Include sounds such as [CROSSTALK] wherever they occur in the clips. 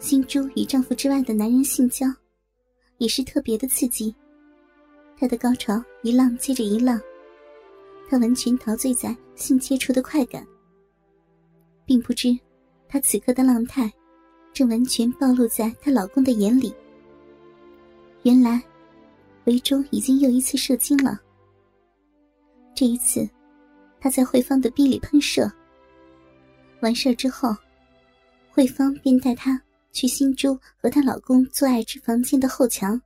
新珠与丈夫之外的男人性交，也是特别的刺激。她的高潮一浪接着一浪，她完全陶醉在性接触的快感，并不知她此刻的浪态，正完全暴露在她老公的眼里。原来，维中已经又一次射精了。这一次，他在慧芳的逼里喷射。完事之后，慧芳便带他去新珠和她老公做爱之房间的后墙。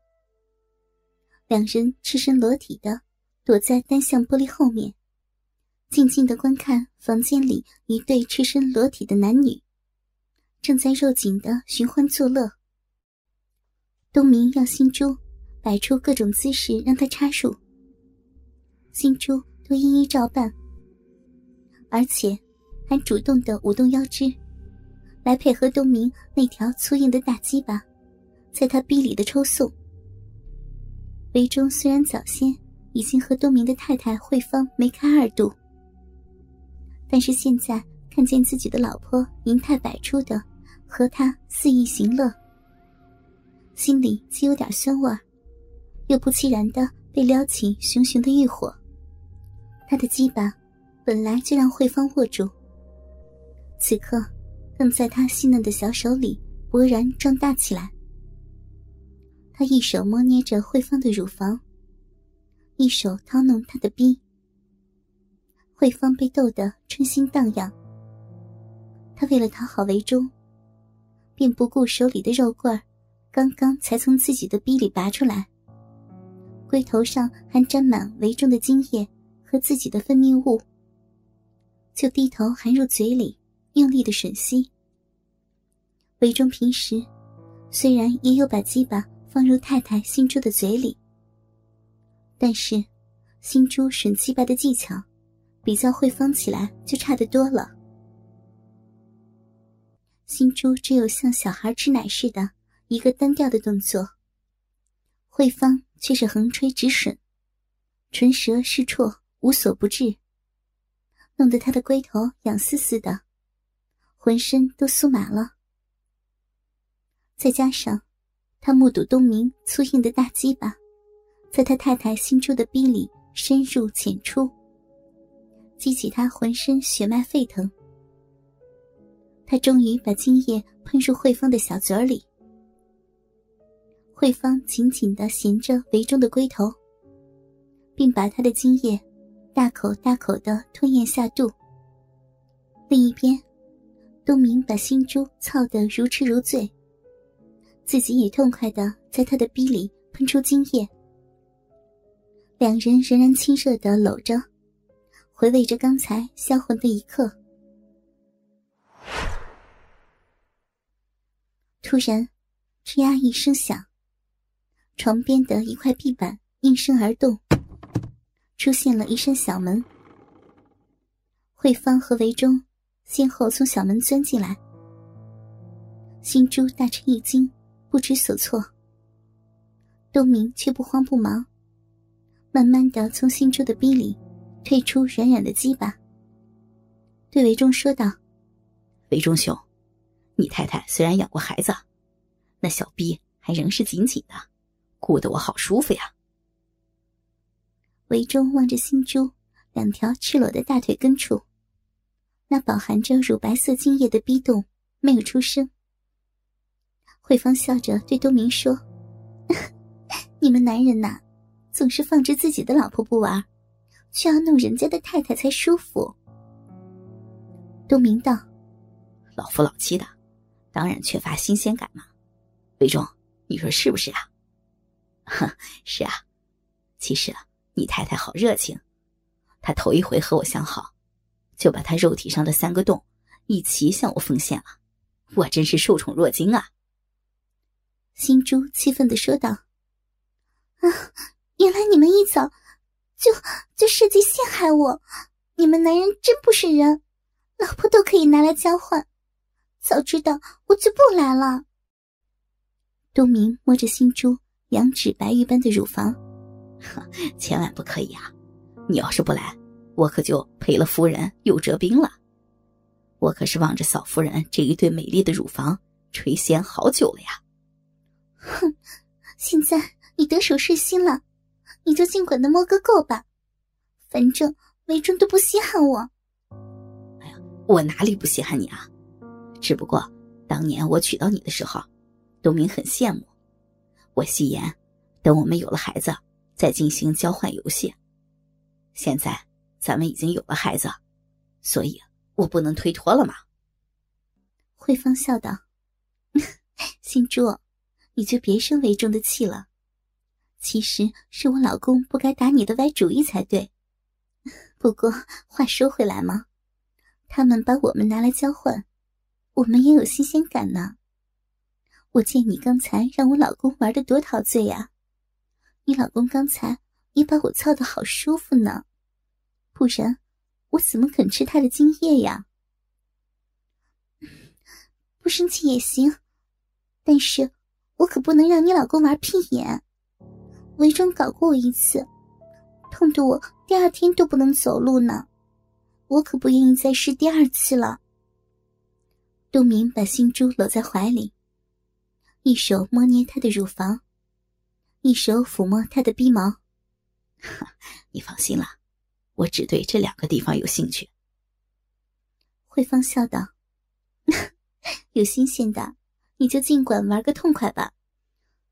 两人赤身裸体的躲在单向玻璃后面，静静的观看房间里一对赤身裸体的男女正在肉紧的寻欢作乐。东明要新珠摆出各种姿势让他插入，新珠都一一照办，而且。还主动的舞动腰肢，来配合东明那条粗硬的大鸡巴，在他逼里的抽送。韦忠虽然早先已经和东明的太太慧芳梅开二度，但是现在看见自己的老婆银泰百出的和他肆意行乐，心里既有点酸味又不期然的被撩起熊熊的欲火。他的鸡巴本来就让慧芳握住。此刻，更在他细嫩的小手里勃然壮大起来。他一手摸捏着慧芳的乳房，一手掏弄她的逼。慧芳被逗得春心荡漾。他为了讨好维中，便不顾手里的肉棍儿，刚刚才从自己的逼里拔出来，龟头上还沾满维中的精液和自己的分泌物，就低头含入嘴里。用力的吮吸。韦忠平时虽然也有把鸡巴放入太太新珠的嘴里，但是新珠吮鸡巴的技巧比较慧芳起来就差得多了。新珠只有像小孩吃奶似的一个单调的动作，慧芳却是横吹直吮，唇舌是绰，无所不至，弄得他的龟头痒丝丝的。浑身都酥麻了，再加上他目睹东明粗硬的大鸡巴，在他太太新出的逼里深入浅出，激起他浑身血脉沸腾。他终于把精液喷入慧芳的小嘴里，慧芳紧紧的衔着围中的龟头，并把他的精液大口大口的吞咽下肚。另一边。东明把新珠操得如痴如醉，自己也痛快的在他的逼里喷出精液。两人仍然亲热的搂着，回味着刚才销魂的一刻。突然，吱呀一声响，床边的一块壁板应声而动，出现了一扇小门。慧芳和维忠。先后从小门钻进来，新珠大吃一惊，不知所措。东明却不慌不忙，慢慢的从新珠的逼里退出软软的鸡巴，对韦忠说道：“韦忠兄，你太太虽然养过孩子，那小逼还仍是紧紧的，顾得我好舒服呀。”韦忠望着新珠两条赤裸的大腿根处。那饱含着乳白色精液的逼洞没有出声。慧芳笑着对东明说：“ [LAUGHS] 你们男人呐，总是放着自己的老婆不玩，却要弄人家的太太才舒服。”东明道：“老夫老妻的，当然缺乏新鲜感嘛。魏忠，你说是不是啊？”“哼，[LAUGHS] 是啊。其实啊你太太好热情，她头一回和我相好。”就把他肉体上的三个洞一齐向我奉献了，我真是受宠若惊啊！新珠气愤的说道：“啊，原来你们一早就就设计陷害我，你们男人真不是人，老婆都可以拿来交换，早知道我就不来了。”东明摸着新珠羊脂白玉般的乳房，千万不可以啊！你要是不来。我可就赔了夫人又折兵了。我可是望着嫂夫人这一对美丽的乳房，垂涎好久了呀。哼，现在你得手是心了，你就尽管的摸个够吧，反正维中都不稀罕我。哎呀，我哪里不稀罕你啊？只不过当年我娶到你的时候，东明很羡慕。我戏言，等我们有了孩子，再进行交换游戏。现在咱们已经有了孩子，所以我不能推脱了嘛。慧芳笑道：“ [LAUGHS] 新珠，你就别生为重的气了。其实是我老公不该打你的歪主意才对。不过话说回来嘛，他们把我们拿来交换，我们也有新鲜感呢。”我见你刚才让我老公玩的多陶醉呀，你老公刚才也把我操的好舒服呢，不然我怎么肯吃他的精液呀？[SIGHS] 不生气也行，但是我可不能让你老公玩屁眼。伪装搞过我一次，痛得我第二天都不能走路呢，我可不愿意再试第二次了。杜明把新珠搂在怀里。一手摸捏她的乳房，一手抚摸她的逼毛。[LAUGHS] 你放心了，我只对这两个地方有兴趣。慧芳笑道：“有新鲜的，你就尽管玩个痛快吧。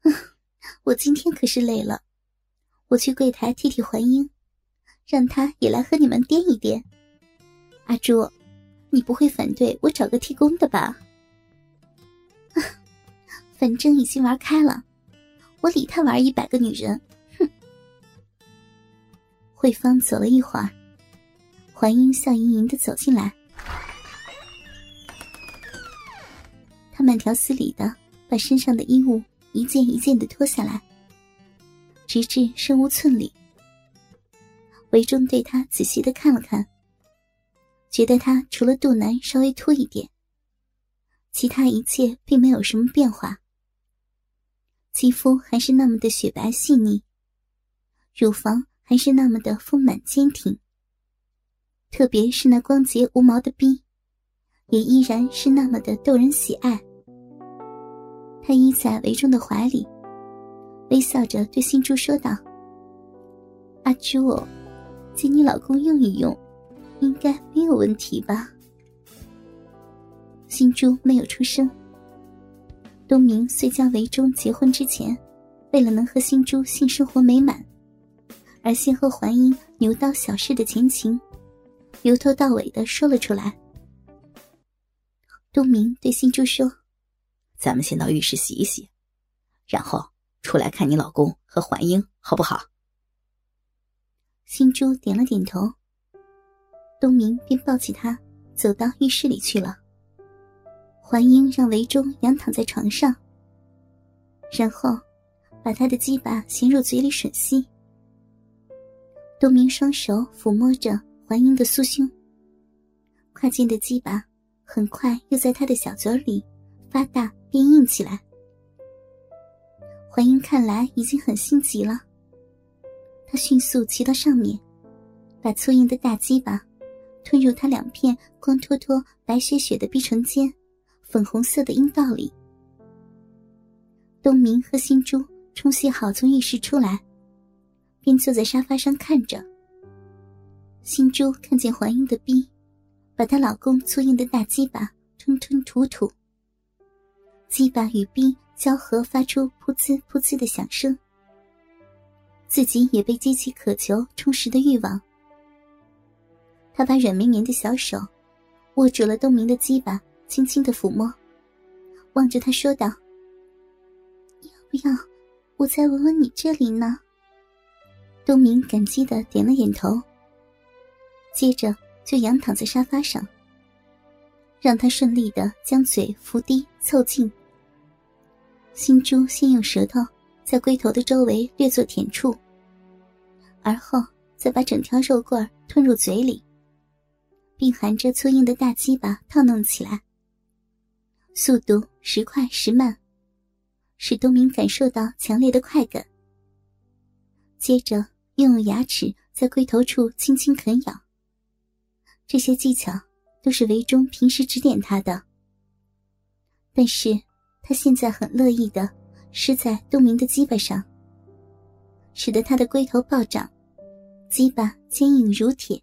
[LAUGHS] 我今天可是累了，我去柜台替替环英，让他也来和你们颠一颠。阿朱，你不会反对我找个替工的吧？” [LAUGHS] 反正已经玩开了，我理他玩一百个女人，慧芳走了一会儿，环英笑盈盈的走进来，她慢条斯理的把身上的衣物一件一件的脱下来，直至身无寸缕。韦忠对她仔细的看了看，觉得她除了肚腩稍微凸一点，其他一切并没有什么变化。肌肤还是那么的雪白细腻，乳房还是那么的丰满坚挺。特别是那光洁无毛的冰，也依然是那么的逗人喜爱。他依在韦忠的怀里，微笑着对新珠说道：“阿朱，借你老公用一用，应该没有问题吧？”新珠没有出声。东明虽将韦忠结婚之前，为了能和新珠性生活美满，而先和环英牛刀小试的前情，由头到尾的说了出来。东明对新珠说：“咱们先到浴室洗一洗，然后出来看你老公和环英，好不好？”新珠点了点头。东明便抱起她，走到浴室里去了。环英让韦忠仰躺在床上，然后把他的鸡巴衔入嘴里吮吸。东明双手抚摸着怀英的酥胸，跨间的鸡巴很快又在他的小嘴里发大变硬起来。怀英看来已经很心急了，他迅速骑到上面，把粗硬的大鸡巴吞入他两片光秃秃、白雪雪的碧唇间。粉红色的阴道里，东明和新珠冲洗好从浴室出来，便坐在沙发上看着。新珠看见怀英的逼，把她老公粗硬的大鸡巴吞吞吐吐，鸡巴与逼交合发出噗呲噗呲的响声，自己也被激起渴求充实的欲望。他把软绵绵的小手握住了东明的鸡巴。轻轻的抚摸，望着他说道：“要不要我再吻吻你这里呢？”东明感激的点了点头，接着就仰躺在沙发上，让他顺利的将嘴伏低凑近。新珠先用舌头在龟头的周围略作舔触，而后再把整条肉棍吞入嘴里，并含着粗硬的大鸡巴套弄起来。速度时快时慢，使东明感受到强烈的快感。接着又用牙齿在龟头处轻轻啃咬。这些技巧都是韦忠平时指点他的。但是他现在很乐意的施在东明的鸡巴上，使得他的龟头暴涨，鸡巴坚硬如铁。